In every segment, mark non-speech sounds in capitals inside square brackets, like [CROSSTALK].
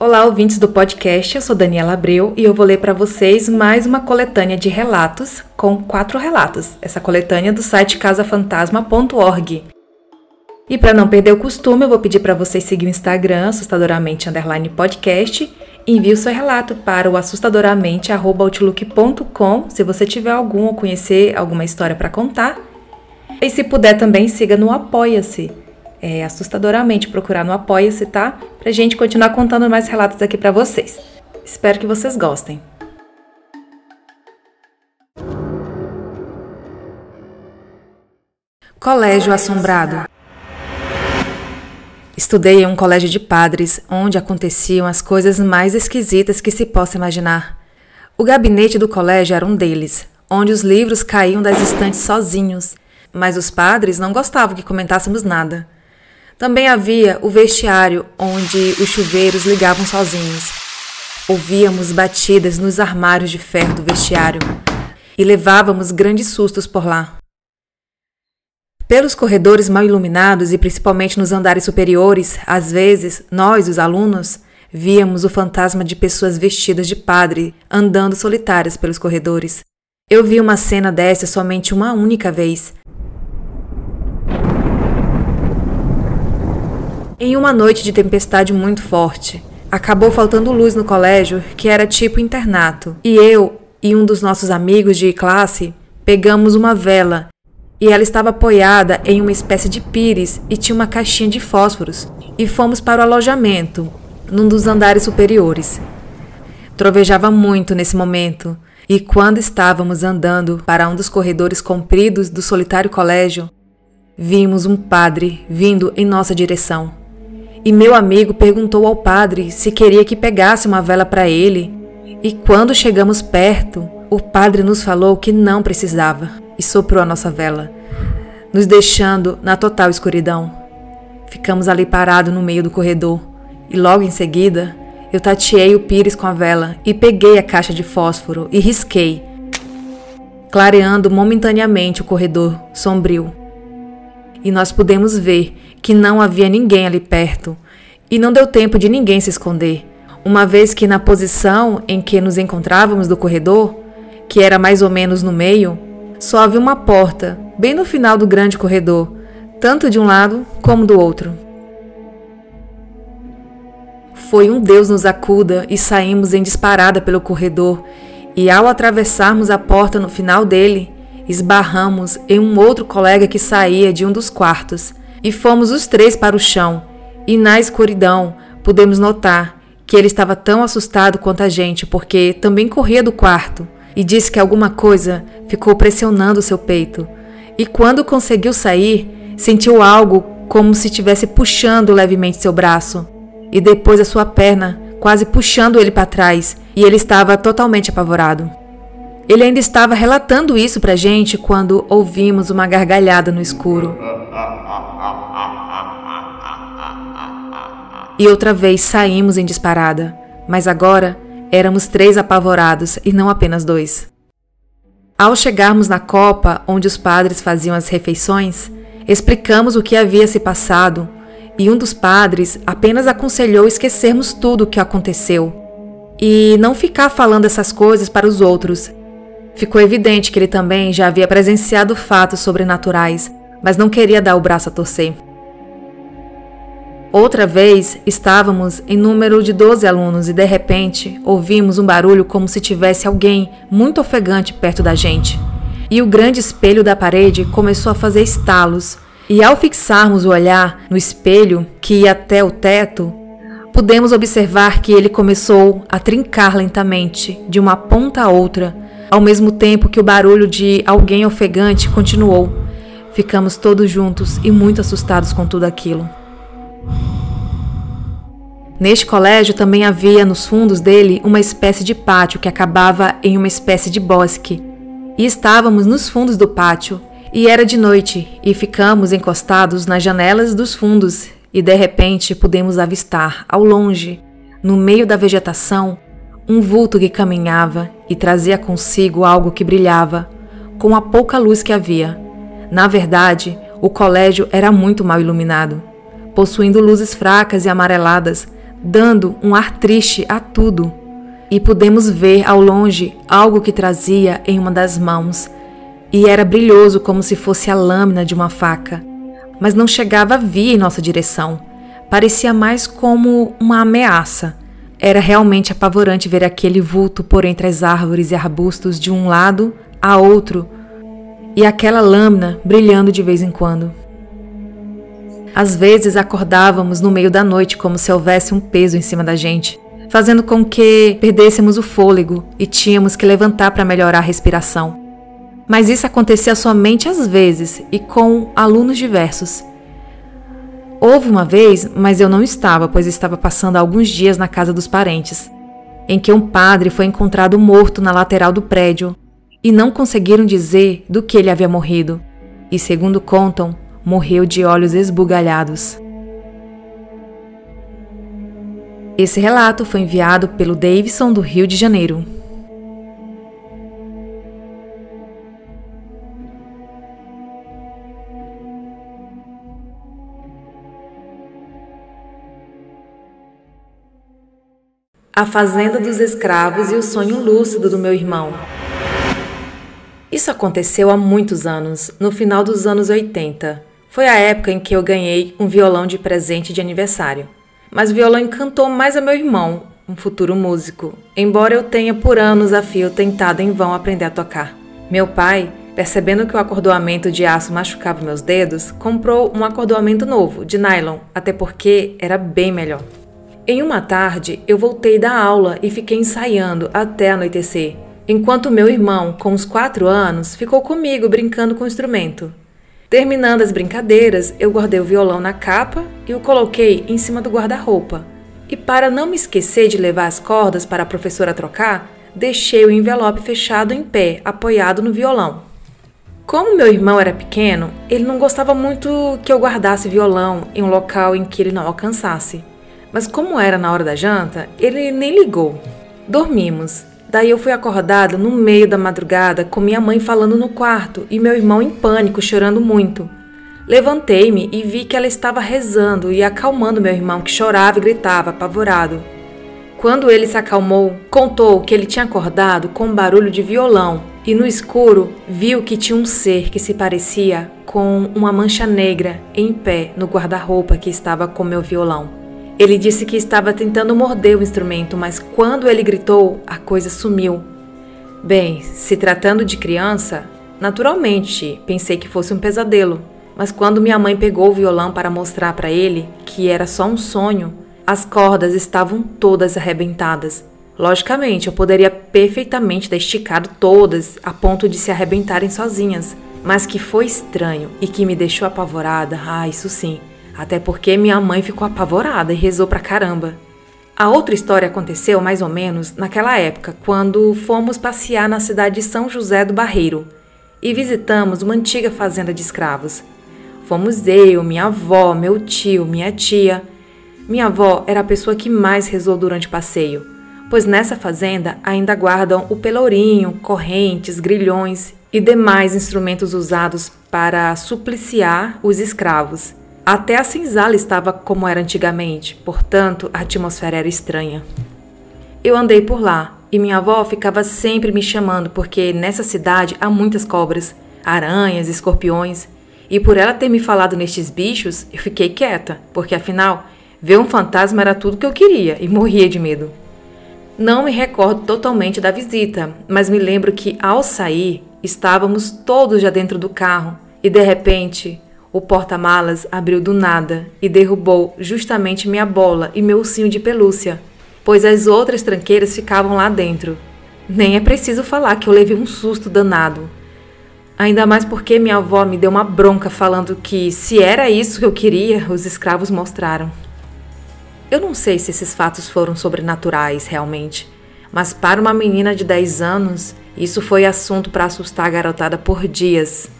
Olá, ouvintes do podcast. Eu sou Daniela Abreu e eu vou ler para vocês mais uma coletânea de relatos com quatro relatos. Essa coletânea é do site casafantasma.org. E para não perder o costume, eu vou pedir para vocês seguir o Instagram assustadoramente underline podcast. Envie o seu relato para o assustadoramente@outlook.com, se você tiver algum ou conhecer alguma história para contar. E se puder também siga no Apoia-se é, assustadoramente procurar no Apoia-se, tá? Pra gente continuar contando mais relatos aqui para vocês. Espero que vocês gostem. Colégio Assombrado Estudei em um colégio de padres onde aconteciam as coisas mais esquisitas que se possa imaginar. O gabinete do colégio era um deles, onde os livros caíam das estantes sozinhos, mas os padres não gostavam que comentássemos nada. Também havia o vestiário, onde os chuveiros ligavam sozinhos. Ouvíamos batidas nos armários de ferro do vestiário e levávamos grandes sustos por lá. Pelos corredores mal iluminados e principalmente nos andares superiores, às vezes, nós, os alunos, víamos o fantasma de pessoas vestidas de padre andando solitárias pelos corredores. Eu vi uma cena dessa somente uma única vez, Em uma noite de tempestade muito forte, acabou faltando luz no colégio, que era tipo internato, e eu e um dos nossos amigos de classe pegamos uma vela e ela estava apoiada em uma espécie de pires e tinha uma caixinha de fósforos, e fomos para o alojamento, num dos andares superiores. Trovejava muito nesse momento, e quando estávamos andando para um dos corredores compridos do solitário colégio, vimos um padre vindo em nossa direção. E meu amigo perguntou ao padre se queria que pegasse uma vela para ele. E quando chegamos perto, o padre nos falou que não precisava e soprou a nossa vela, nos deixando na total escuridão. Ficamos ali parados no meio do corredor e logo em seguida eu tateei o pires com a vela e peguei a caixa de fósforo e risquei, clareando momentaneamente o corredor sombrio. E nós pudemos ver que não havia ninguém ali perto, e não deu tempo de ninguém se esconder, uma vez que na posição em que nos encontrávamos do corredor, que era mais ou menos no meio, só havia uma porta, bem no final do grande corredor, tanto de um lado como do outro. Foi um Deus nos acuda e saímos em disparada pelo corredor, e ao atravessarmos a porta no final dele, esbarramos em um outro colega que saía de um dos quartos e fomos os três para o chão. E na escuridão pudemos notar que ele estava tão assustado quanto a gente, porque também corria do quarto e disse que alguma coisa ficou pressionando seu peito. E quando conseguiu sair, sentiu algo como se estivesse puxando levemente seu braço, e depois a sua perna quase puxando ele para trás, e ele estava totalmente apavorado. Ele ainda estava relatando isso para a gente quando ouvimos uma gargalhada no escuro. [LAUGHS] E outra vez saímos em disparada, mas agora éramos três apavorados e não apenas dois. Ao chegarmos na copa onde os padres faziam as refeições, explicamos o que havia se passado e um dos padres apenas aconselhou esquecermos tudo o que aconteceu e não ficar falando essas coisas para os outros. Ficou evidente que ele também já havia presenciado fatos sobrenaturais, mas não queria dar o braço a torcer. Outra vez, estávamos em número de 12 alunos e de repente ouvimos um barulho como se tivesse alguém muito ofegante perto da gente. E o grande espelho da parede começou a fazer estalos. E ao fixarmos o olhar no espelho, que ia até o teto, pudemos observar que ele começou a trincar lentamente, de uma ponta a outra, ao mesmo tempo que o barulho de alguém ofegante continuou. Ficamos todos juntos e muito assustados com tudo aquilo. Neste colégio também havia nos fundos dele uma espécie de pátio que acabava em uma espécie de bosque. E estávamos nos fundos do pátio, e era de noite, e ficamos encostados nas janelas dos fundos, e de repente pudemos avistar, ao longe, no meio da vegetação, um vulto que caminhava e trazia consigo algo que brilhava, com a pouca luz que havia. Na verdade, o colégio era muito mal iluminado, possuindo luzes fracas e amareladas dando um ar triste a tudo. E pudemos ver ao longe algo que trazia em uma das mãos, e era brilhoso como se fosse a lâmina de uma faca, mas não chegava a vir em nossa direção. Parecia mais como uma ameaça. Era realmente apavorante ver aquele vulto por entre as árvores e arbustos de um lado a outro e aquela lâmina brilhando de vez em quando. Às vezes acordávamos no meio da noite como se houvesse um peso em cima da gente, fazendo com que perdêssemos o fôlego e tínhamos que levantar para melhorar a respiração. Mas isso acontecia somente às vezes e com alunos diversos. Houve uma vez, mas eu não estava, pois estava passando alguns dias na casa dos parentes, em que um padre foi encontrado morto na lateral do prédio e não conseguiram dizer do que ele havia morrido. E segundo contam, morreu de olhos esbugalhados. Esse relato foi enviado pelo Davidson do Rio de Janeiro. A Fazenda dos Escravos e o Sonho Lúcido do meu irmão. Isso aconteceu há muitos anos, no final dos anos 80. Foi a época em que eu ganhei um violão de presente de aniversário. Mas o violão encantou mais a meu irmão, um futuro músico, embora eu tenha por anos a fio tentado em vão aprender a tocar. Meu pai, percebendo que o acordoamento de aço machucava meus dedos, comprou um acordoamento novo, de nylon, até porque era bem melhor. Em uma tarde, eu voltei da aula e fiquei ensaiando até anoitecer, enquanto meu irmão, com uns quatro anos, ficou comigo brincando com o instrumento. Terminando as brincadeiras, eu guardei o violão na capa e o coloquei em cima do guarda-roupa. E para não me esquecer de levar as cordas para a professora trocar, deixei o envelope fechado em pé, apoiado no violão. Como meu irmão era pequeno, ele não gostava muito que eu guardasse violão em um local em que ele não alcançasse. Mas como era na hora da janta, ele nem ligou. Dormimos. Daí eu fui acordada no meio da madrugada com minha mãe falando no quarto e meu irmão em pânico, chorando muito. Levantei-me e vi que ela estava rezando e acalmando meu irmão, que chorava e gritava, apavorado. Quando ele se acalmou, contou que ele tinha acordado com um barulho de violão e no escuro viu que tinha um ser que se parecia com uma mancha negra em pé no guarda-roupa que estava com meu violão. Ele disse que estava tentando morder o instrumento, mas quando ele gritou, a coisa sumiu. Bem, se tratando de criança, naturalmente pensei que fosse um pesadelo, mas quando minha mãe pegou o violão para mostrar para ele que era só um sonho, as cordas estavam todas arrebentadas. Logicamente, eu poderia perfeitamente ter esticado todas a ponto de se arrebentarem sozinhas, mas que foi estranho e que me deixou apavorada, ah, isso sim. Até porque minha mãe ficou apavorada e rezou pra caramba. A outra história aconteceu mais ou menos naquela época, quando fomos passear na cidade de São José do Barreiro e visitamos uma antiga fazenda de escravos. Fomos eu, minha avó, meu tio, minha tia. Minha avó era a pessoa que mais rezou durante o passeio, pois nessa fazenda ainda guardam o pelourinho, correntes, grilhões e demais instrumentos usados para supliciar os escravos. Até a senzala estava como era antigamente, portanto, a atmosfera era estranha. Eu andei por lá e minha avó ficava sempre me chamando porque nessa cidade há muitas cobras, aranhas, escorpiões. E por ela ter me falado nestes bichos, eu fiquei quieta, porque afinal, ver um fantasma era tudo que eu queria e morria de medo. Não me recordo totalmente da visita, mas me lembro que ao sair, estávamos todos já dentro do carro e de repente o porta-malas abriu do nada e derrubou justamente minha bola e meu ursinho de pelúcia, pois as outras tranqueiras ficavam lá dentro. Nem é preciso falar que eu levei um susto danado. Ainda mais porque minha avó me deu uma bronca falando que, se era isso que eu queria, os escravos mostraram. Eu não sei se esses fatos foram sobrenaturais realmente, mas para uma menina de 10 anos, isso foi assunto para assustar a garotada por dias.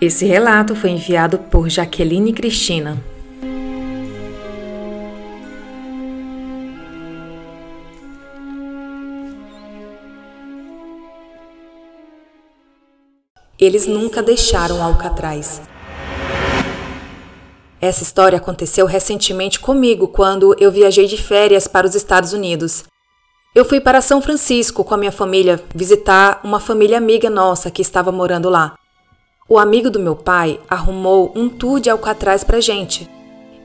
Esse relato foi enviado por Jaqueline Cristina. Eles nunca deixaram Alcatraz. Essa história aconteceu recentemente comigo quando eu viajei de férias para os Estados Unidos. Eu fui para São Francisco com a minha família visitar uma família amiga nossa que estava morando lá. O amigo do meu pai arrumou um tour de Alcatraz pra gente.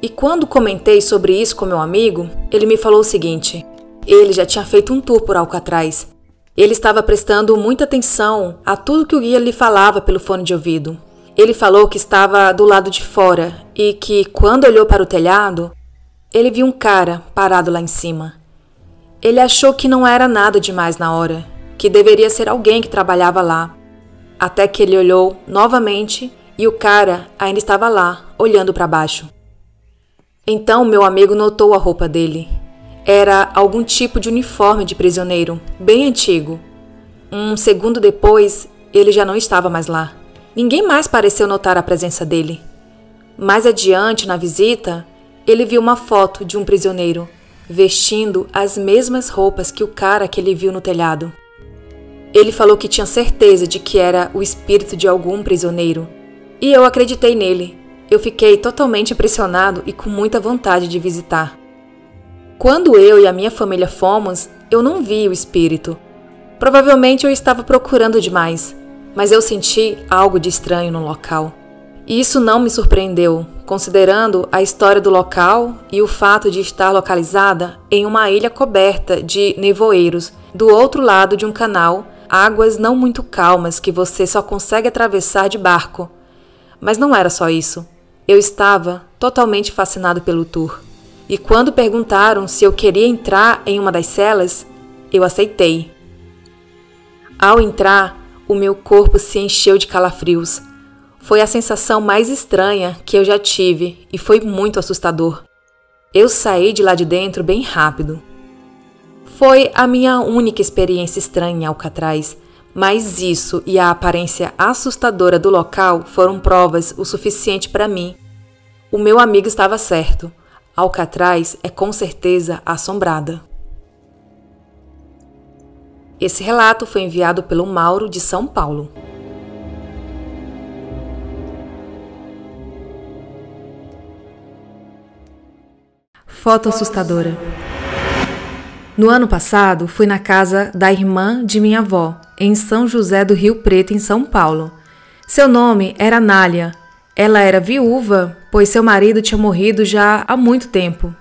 E quando comentei sobre isso com meu amigo, ele me falou o seguinte: ele já tinha feito um tour por Alcatraz. Ele estava prestando muita atenção a tudo que o guia lhe falava pelo fone de ouvido. Ele falou que estava do lado de fora e que, quando olhou para o telhado, ele viu um cara parado lá em cima. Ele achou que não era nada demais na hora, que deveria ser alguém que trabalhava lá. Até que ele olhou novamente e o cara ainda estava lá, olhando para baixo. Então meu amigo notou a roupa dele. Era algum tipo de uniforme de prisioneiro, bem antigo. Um segundo depois, ele já não estava mais lá. Ninguém mais pareceu notar a presença dele. Mais adiante, na visita, ele viu uma foto de um prisioneiro, vestindo as mesmas roupas que o cara que ele viu no telhado. Ele falou que tinha certeza de que era o espírito de algum prisioneiro, e eu acreditei nele. Eu fiquei totalmente impressionado e com muita vontade de visitar. Quando eu e a minha família fomos, eu não vi o espírito. Provavelmente eu estava procurando demais mas eu senti algo de estranho no local. E isso não me surpreendeu, considerando a história do local e o fato de estar localizada em uma ilha coberta de nevoeiros, do outro lado de um canal, águas não muito calmas que você só consegue atravessar de barco. Mas não era só isso. Eu estava totalmente fascinado pelo tour. E quando perguntaram se eu queria entrar em uma das celas, eu aceitei. Ao entrar, o meu corpo se encheu de calafrios. Foi a sensação mais estranha que eu já tive e foi muito assustador. Eu saí de lá de dentro bem rápido. Foi a minha única experiência estranha em Alcatraz, mas isso e a aparência assustadora do local foram provas o suficiente para mim. O meu amigo estava certo. Alcatraz é com certeza assombrada. Esse relato foi enviado pelo Mauro de São Paulo. Foto assustadora. No ano passado, fui na casa da irmã de minha avó, em São José do Rio Preto, em São Paulo. Seu nome era Nália. Ela era viúva, pois seu marido tinha morrido já há muito tempo.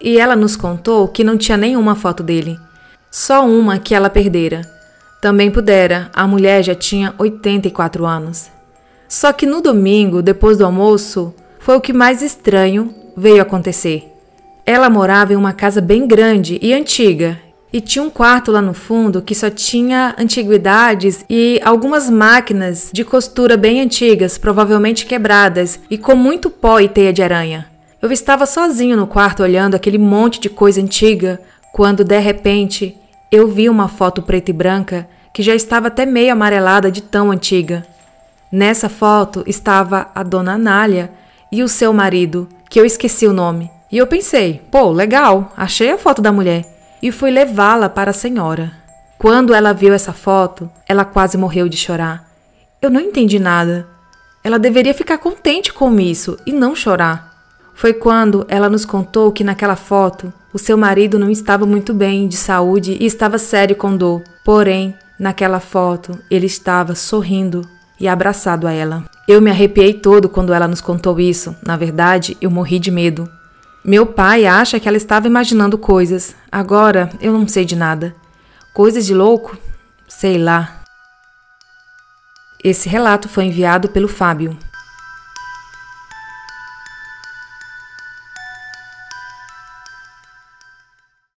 E ela nos contou que não tinha nenhuma foto dele. Só uma que ela perdera. Também pudera, a mulher já tinha 84 anos. Só que no domingo, depois do almoço, foi o que mais estranho veio acontecer. Ela morava em uma casa bem grande e antiga, e tinha um quarto lá no fundo que só tinha antiguidades e algumas máquinas de costura bem antigas, provavelmente quebradas, e com muito pó e teia de aranha. Eu estava sozinho no quarto olhando aquele monte de coisa antiga, quando de repente eu vi uma foto preta e branca que já estava até meio amarelada de tão antiga. Nessa foto estava a dona Anália e o seu marido, que eu esqueci o nome. E eu pensei, pô, legal, achei a foto da mulher. E fui levá-la para a senhora. Quando ela viu essa foto, ela quase morreu de chorar. Eu não entendi nada. Ela deveria ficar contente com isso e não chorar. Foi quando ela nos contou que naquela foto o seu marido não estava muito bem de saúde e estava sério com dor. Porém, naquela foto, ele estava sorrindo e abraçado a ela. Eu me arrepiei todo quando ela nos contou isso. Na verdade, eu morri de medo. Meu pai acha que ela estava imaginando coisas. Agora eu não sei de nada. Coisas de louco? Sei lá. Esse relato foi enviado pelo Fábio.